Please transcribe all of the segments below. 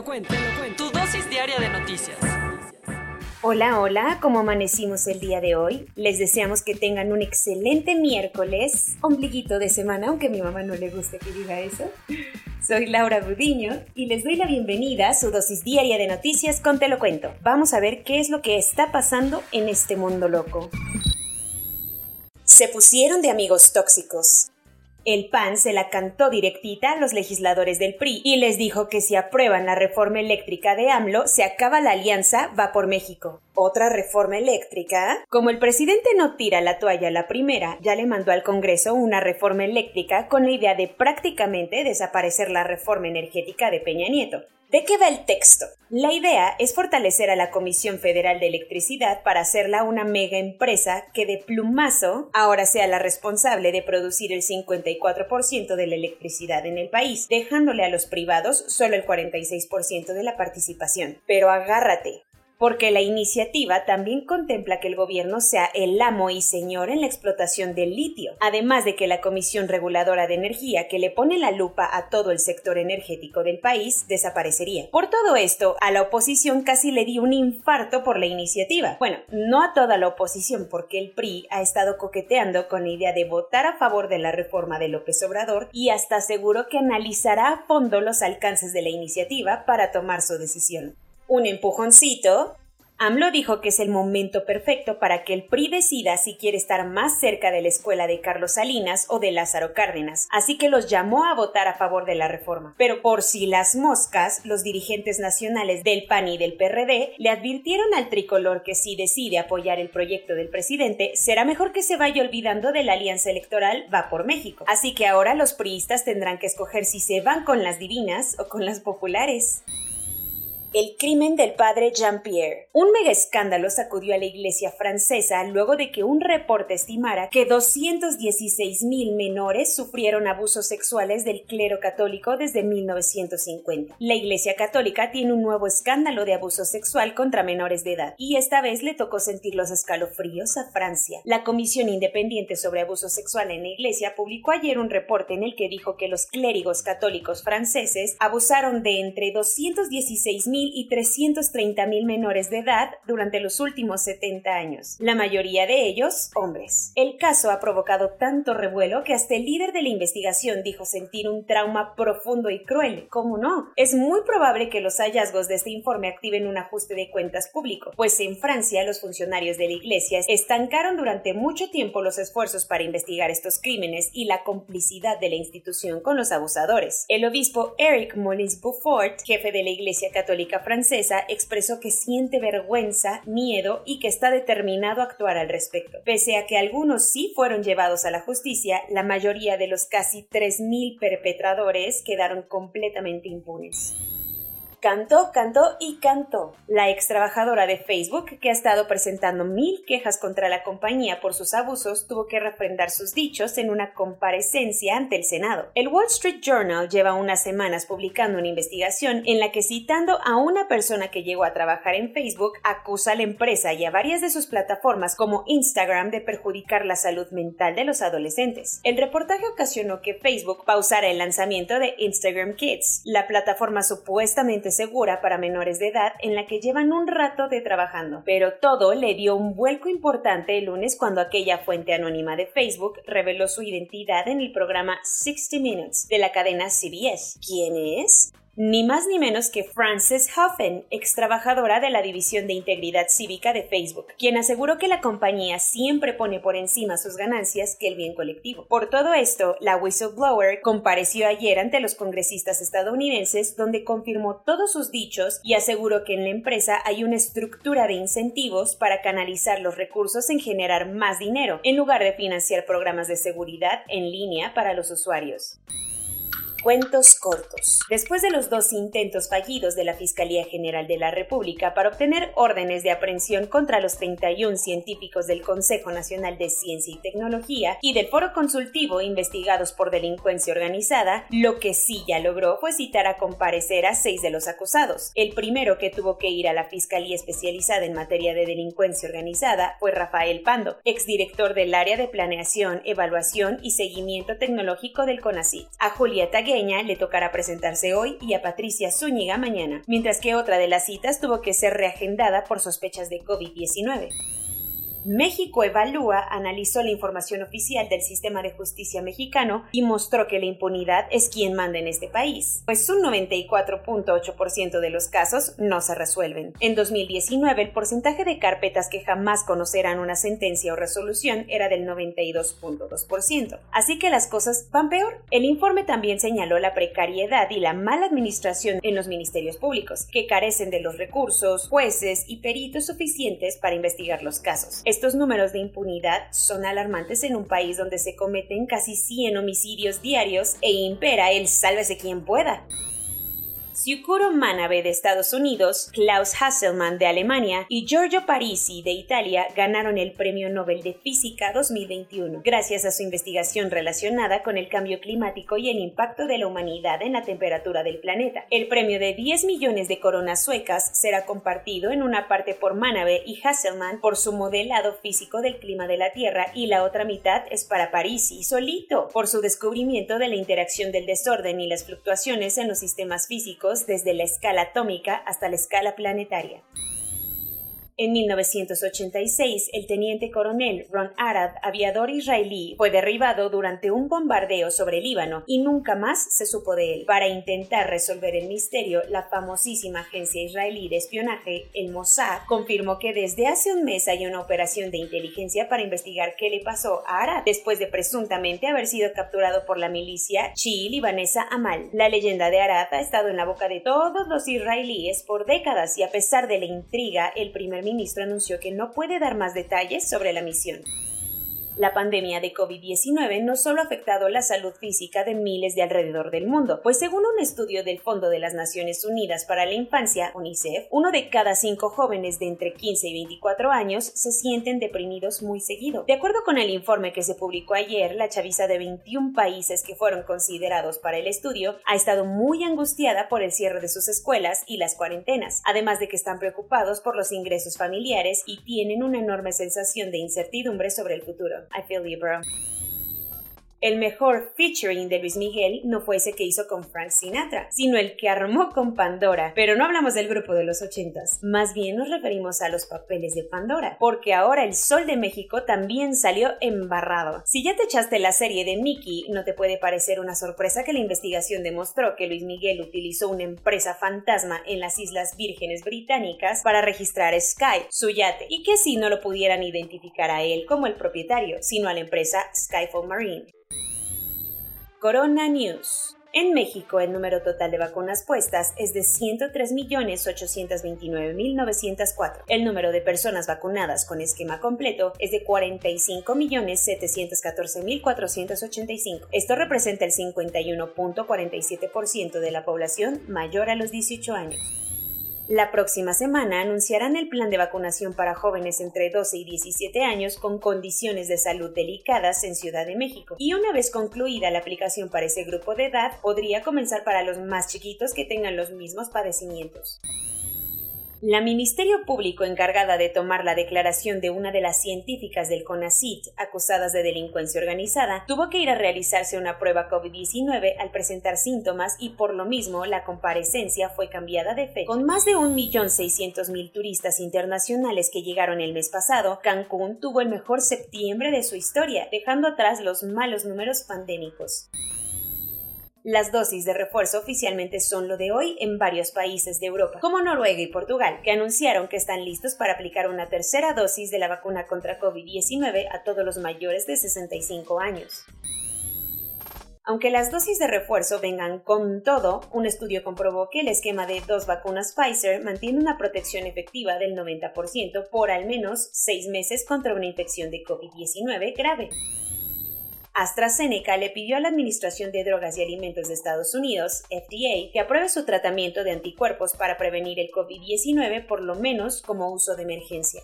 lo cuento, cuento. Tu dosis diaria de noticias. Hola, hola, ¿cómo amanecimos el día de hoy? Les deseamos que tengan un excelente miércoles, ombliguito de semana, aunque a mi mamá no le guste que diga eso. Soy Laura Budiño y les doy la bienvenida a su dosis diaria de noticias con Te lo cuento. Vamos a ver qué es lo que está pasando en este mundo loco. Se pusieron de amigos tóxicos. El PAN se la cantó directita a los legisladores del PRI y les dijo que si aprueban la reforma eléctrica de AMLO, se acaba la alianza Va por México. ¿Otra reforma eléctrica? Como el presidente no tira la toalla la primera, ya le mandó al Congreso una reforma eléctrica con la idea de prácticamente desaparecer la reforma energética de Peña Nieto. ¿De qué va el texto? La idea es fortalecer a la Comisión Federal de Electricidad para hacerla una mega empresa que de plumazo ahora sea la responsable de producir el 54% de la electricidad en el país, dejándole a los privados solo el 46% de la participación. Pero agárrate, porque la iniciativa también contempla que el gobierno sea el amo y señor en la explotación del litio, además de que la Comisión Reguladora de Energía, que le pone la lupa a todo el sector energético del país, desaparecería. Por todo esto, a la oposición casi le dio un infarto por la iniciativa. Bueno, no a toda la oposición, porque el PRI ha estado coqueteando con la idea de votar a favor de la reforma de López Obrador y hasta aseguró que analizará a fondo los alcances de la iniciativa para tomar su decisión un empujoncito, AMLO dijo que es el momento perfecto para que el PRI decida si quiere estar más cerca de la escuela de Carlos Salinas o de Lázaro Cárdenas, así que los llamó a votar a favor de la reforma. Pero por si las moscas, los dirigentes nacionales del PAN y del PRD le advirtieron al tricolor que si decide apoyar el proyecto del presidente, será mejor que se vaya olvidando de la alianza electoral Va por México. Así que ahora los priistas tendrán que escoger si se van con las divinas o con las populares. El crimen del padre Jean-Pierre. Un mega escándalo sacudió a la iglesia francesa luego de que un reporte estimara que 216 mil menores sufrieron abusos sexuales del clero católico desde 1950. La iglesia católica tiene un nuevo escándalo de abuso sexual contra menores de edad y esta vez le tocó sentir los escalofríos a Francia. La Comisión Independiente sobre Abuso Sexual en la Iglesia publicó ayer un reporte en el que dijo que los clérigos católicos franceses abusaron de entre 216 mil y 330 mil menores de edad durante los últimos 70 años, la mayoría de ellos hombres. El caso ha provocado tanto revuelo que hasta el líder de la investigación dijo sentir un trauma profundo y cruel. ¿Cómo no? Es muy probable que los hallazgos de este informe activen un ajuste de cuentas público, pues en Francia los funcionarios de la Iglesia estancaron durante mucho tiempo los esfuerzos para investigar estos crímenes y la complicidad de la institución con los abusadores. El obispo Eric Molins Beaufort, jefe de la Iglesia Católica francesa, expresó que siente vergüenza, miedo y que está determinado a actuar al respecto. Pese a que algunos sí fueron llevados a la justicia, la mayoría de los casi 3.000 perpetradores quedaron completamente impunes. Cantó, cantó y cantó. La ex trabajadora de Facebook, que ha estado presentando mil quejas contra la compañía por sus abusos, tuvo que refrendar sus dichos en una comparecencia ante el Senado. El Wall Street Journal lleva unas semanas publicando una investigación en la que citando a una persona que llegó a trabajar en Facebook, acusa a la empresa y a varias de sus plataformas como Instagram de perjudicar la salud mental de los adolescentes. El reportaje ocasionó que Facebook pausara el lanzamiento de Instagram Kids, la plataforma supuestamente segura para menores de edad en la que llevan un rato de trabajando. Pero todo le dio un vuelco importante el lunes cuando aquella fuente anónima de Facebook reveló su identidad en el programa 60 Minutes de la cadena CBS. ¿Quién es? Ni más ni menos que Frances Huffen, ex trabajadora de la División de Integridad Cívica de Facebook, quien aseguró que la compañía siempre pone por encima sus ganancias que el bien colectivo. Por todo esto, la whistleblower compareció ayer ante los congresistas estadounidenses donde confirmó todos sus dichos y aseguró que en la empresa hay una estructura de incentivos para canalizar los recursos en generar más dinero, en lugar de financiar programas de seguridad en línea para los usuarios. Cuentos cortos. Después de los dos intentos fallidos de la Fiscalía General de la República para obtener órdenes de aprehensión contra los 31 científicos del Consejo Nacional de Ciencia y Tecnología y del Foro Consultivo investigados por delincuencia organizada, lo que sí ya logró fue citar a comparecer a seis de los acusados. El primero que tuvo que ir a la Fiscalía Especializada en materia de delincuencia organizada fue Rafael Pando, exdirector del área de planeación, evaluación y seguimiento tecnológico del CONACYT. A Julieta le tocará presentarse hoy y a Patricia Zúñiga mañana, mientras que otra de las citas tuvo que ser reagendada por sospechas de COVID-19. México Evalúa analizó la información oficial del sistema de justicia mexicano y mostró que la impunidad es quien manda en este país, pues un 94.8% de los casos no se resuelven. En 2019, el porcentaje de carpetas que jamás conocerán una sentencia o resolución era del 92.2%. Así que las cosas van peor. El informe también señaló la precariedad y la mala administración en los ministerios públicos, que carecen de los recursos, jueces y peritos suficientes para investigar los casos. Estos números de impunidad son alarmantes en un país donde se cometen casi 100 homicidios diarios e impera el sálvese quien pueda. Syukuro Manabe de Estados Unidos, Klaus Hasselmann de Alemania y Giorgio Parisi de Italia ganaron el Premio Nobel de Física 2021 gracias a su investigación relacionada con el cambio climático y el impacto de la humanidad en la temperatura del planeta. El premio de 10 millones de coronas suecas será compartido en una parte por Manabe y Hasselmann por su modelado físico del clima de la Tierra y la otra mitad es para Parisi solito por su descubrimiento de la interacción del desorden y las fluctuaciones en los sistemas físicos desde la escala atómica hasta la escala planetaria. En 1986, el teniente coronel Ron Arad, aviador israelí, fue derribado durante un bombardeo sobre Líbano y nunca más se supo de él. Para intentar resolver el misterio, la famosísima agencia israelí de espionaje, el Mossad, confirmó que desde hace un mes hay una operación de inteligencia para investigar qué le pasó a Arad después de presuntamente haber sido capturado por la milicia chií libanesa Amal. La leyenda de Arad ha estado en la boca de todos los israelíes por décadas y a pesar de la intriga, el primer ministro anunció que no puede dar más detalles sobre la misión. La pandemia de COVID-19 no solo ha afectado la salud física de miles de alrededor del mundo, pues según un estudio del Fondo de las Naciones Unidas para la Infancia, UNICEF, uno de cada cinco jóvenes de entre 15 y 24 años se sienten deprimidos muy seguido. De acuerdo con el informe que se publicó ayer, la chaviza de 21 países que fueron considerados para el estudio ha estado muy angustiada por el cierre de sus escuelas y las cuarentenas, además de que están preocupados por los ingresos familiares y tienen una enorme sensación de incertidumbre sobre el futuro. I feel you, bro. El mejor featuring de Luis Miguel no fue ese que hizo con Frank Sinatra, sino el que armó con Pandora. Pero no hablamos del grupo de los ochentas, más bien nos referimos a los papeles de Pandora, porque ahora el Sol de México también salió embarrado. Si ya te echaste la serie de Mickey, no te puede parecer una sorpresa que la investigación demostró que Luis Miguel utilizó una empresa fantasma en las Islas Vírgenes Británicas para registrar Sky, su yate, y que si no lo pudieran identificar a él como el propietario, sino a la empresa Skyfall Marine. Corona News. En México, el número total de vacunas puestas es de 103.829.904. El número de personas vacunadas con esquema completo es de 45.714.485. Esto representa el 51.47% de la población mayor a los 18 años. La próxima semana anunciarán el plan de vacunación para jóvenes entre 12 y 17 años con condiciones de salud delicadas en Ciudad de México. Y una vez concluida la aplicación para ese grupo de edad, podría comenzar para los más chiquitos que tengan los mismos padecimientos. La Ministerio Público encargada de tomar la declaración de una de las científicas del CONACIT acusadas de delincuencia organizada tuvo que ir a realizarse una prueba COVID-19 al presentar síntomas y por lo mismo la comparecencia fue cambiada de fe. Con más de 1.600.000 turistas internacionales que llegaron el mes pasado, Cancún tuvo el mejor septiembre de su historia, dejando atrás los malos números pandémicos. Las dosis de refuerzo oficialmente son lo de hoy en varios países de Europa, como Noruega y Portugal, que anunciaron que están listos para aplicar una tercera dosis de la vacuna contra COVID-19 a todos los mayores de 65 años. Aunque las dosis de refuerzo vengan con todo, un estudio comprobó que el esquema de dos vacunas Pfizer mantiene una protección efectiva del 90% por al menos seis meses contra una infección de COVID-19 grave. AstraZeneca le pidió a la Administración de Drogas y Alimentos de Estados Unidos, FDA, que apruebe su tratamiento de anticuerpos para prevenir el COVID-19 por lo menos como uso de emergencia.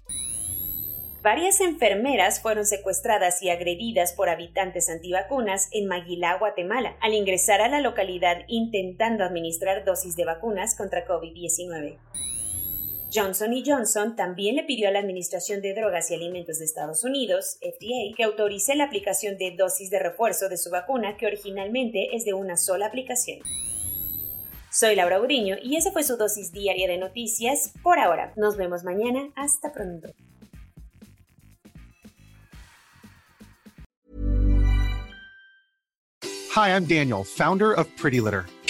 Varias enfermeras fueron secuestradas y agredidas por habitantes antivacunas en Maguilá, Guatemala, al ingresar a la localidad intentando administrar dosis de vacunas contra COVID-19. Johnson Johnson también le pidió a la Administración de Drogas y Alimentos de Estados Unidos, FDA, que autorice la aplicación de dosis de refuerzo de su vacuna que originalmente es de una sola aplicación. Soy Laura Uriño y esa fue su dosis diaria de noticias por ahora. Nos vemos mañana. Hasta pronto. Hi, I'm Daniel, founder of Pretty Litter.